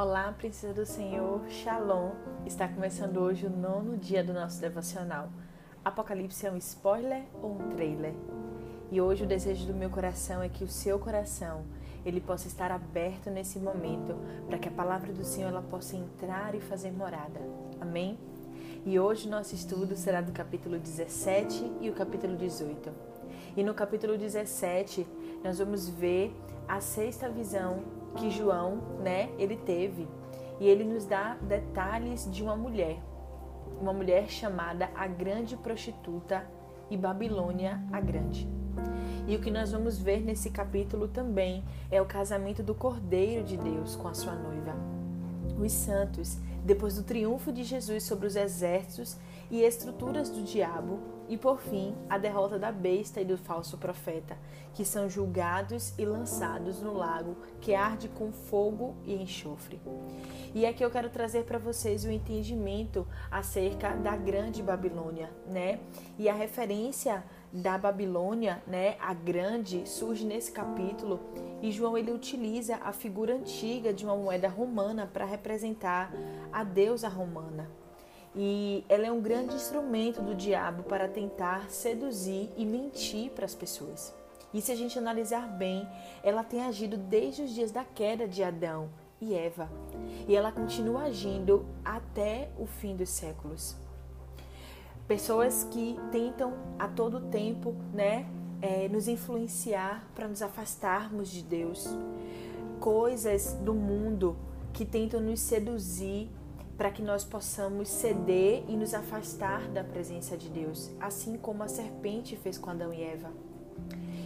Olá, princesa do Senhor, Shalom. Está começando hoje o nono dia do nosso devocional. Apocalipse é um spoiler ou um trailer? E hoje o desejo do meu coração é que o seu coração ele possa estar aberto nesse momento para que a palavra do Senhor ela possa entrar e fazer morada. Amém? E hoje nosso estudo será do capítulo 17 e o capítulo 18. E no capítulo 17 nós vamos ver a sexta visão que João, né, ele teve. E ele nos dá detalhes de uma mulher, uma mulher chamada a grande prostituta e Babilônia a grande. E o que nós vamos ver nesse capítulo também é o casamento do Cordeiro de Deus com a sua noiva. Os santos, depois do triunfo de Jesus sobre os exércitos e estruturas do diabo, e por fim, a derrota da besta e do falso profeta, que são julgados e lançados no lago que arde com fogo e enxofre. E aqui eu quero trazer para vocês o entendimento acerca da grande Babilônia, né? E a referência da Babilônia, né, a grande, surge nesse capítulo e João ele utiliza a figura antiga de uma moeda romana para representar a deusa romana. E ela é um grande instrumento do diabo para tentar seduzir e mentir para as pessoas. E se a gente analisar bem, ela tem agido desde os dias da queda de Adão e Eva. E ela continua agindo até o fim dos séculos. Pessoas que tentam a todo tempo, né, é, nos influenciar para nos afastarmos de Deus. Coisas do mundo que tentam nos seduzir para que nós possamos ceder e nos afastar da presença de Deus, assim como a serpente fez com Adão e Eva.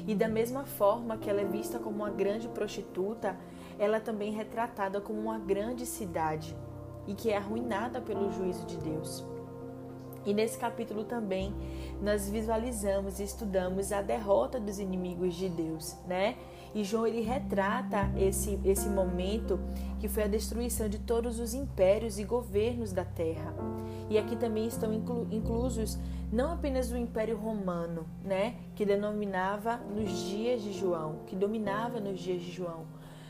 E da mesma forma que ela é vista como uma grande prostituta, ela é também retratada como uma grande cidade e que é arruinada pelo juízo de Deus. E nesse capítulo também nós visualizamos e estudamos a derrota dos inimigos de Deus, né? E João ele retrata esse, esse momento que foi a destruição de todos os impérios e governos da terra. E aqui também estão inclu, inclusos não apenas o Império Romano, né, que denominava nos dias de João, que dominava nos dias de João,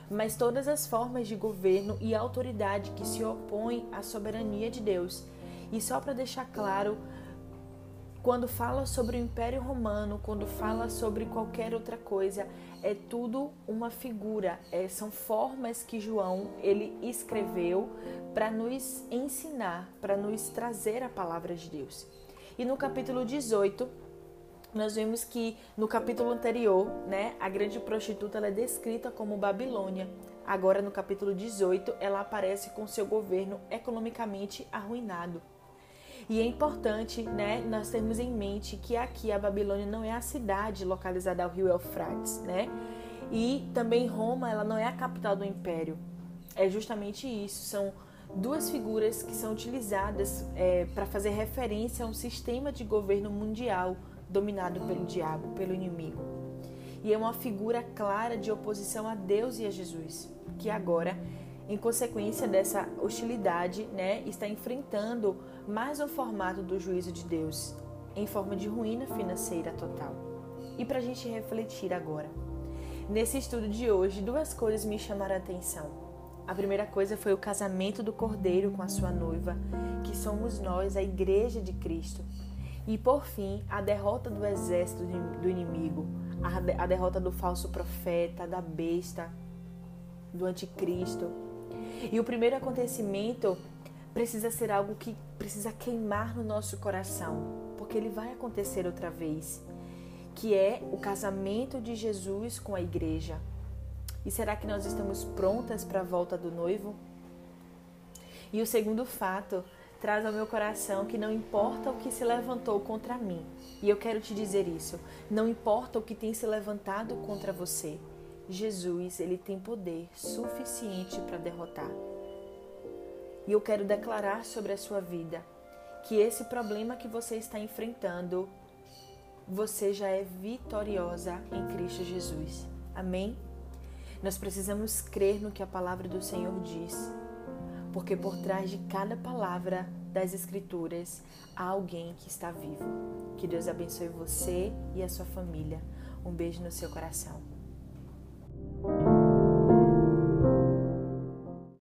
mas todas as formas de governo e autoridade que se opõem à soberania de Deus. E só para deixar claro, quando fala sobre o Império Romano, quando fala sobre qualquer outra coisa, é tudo uma figura, é, são formas que João ele escreveu para nos ensinar, para nos trazer a palavra de Deus. E no capítulo 18, nós vemos que no capítulo anterior, né, a grande prostituta é descrita como Babilônia. Agora no capítulo 18, ela aparece com seu governo economicamente arruinado. E é importante, né, nós termos em mente que aqui a Babilônia não é a cidade localizada ao rio Eufrates, né? E também Roma, ela não é a capital do império. É justamente isso, são duas figuras que são utilizadas é, para fazer referência a um sistema de governo mundial dominado pelo diabo, pelo inimigo. E é uma figura clara de oposição a Deus e a Jesus, que agora em consequência dessa hostilidade, né, está enfrentando mais um formato do juízo de Deus, em forma de ruína financeira total. E para a gente refletir agora. Nesse estudo de hoje, duas coisas me chamaram a atenção. A primeira coisa foi o casamento do cordeiro com a sua noiva, que somos nós, a igreja de Cristo. E por fim, a derrota do exército do inimigo, a derrota do falso profeta, da besta, do anticristo, e o primeiro acontecimento precisa ser algo que precisa queimar no nosso coração, porque ele vai acontecer outra vez, que é o casamento de Jesus com a igreja. E será que nós estamos prontas para a volta do noivo? E o segundo fato traz ao meu coração que não importa o que se levantou contra mim. E eu quero te dizer isso, não importa o que tem se levantado contra você. Jesus, ele tem poder suficiente para derrotar. E eu quero declarar sobre a sua vida que esse problema que você está enfrentando, você já é vitoriosa em Cristo Jesus. Amém? Nós precisamos crer no que a palavra do Senhor diz, porque por trás de cada palavra das Escrituras há alguém que está vivo. Que Deus abençoe você e a sua família. Um beijo no seu coração.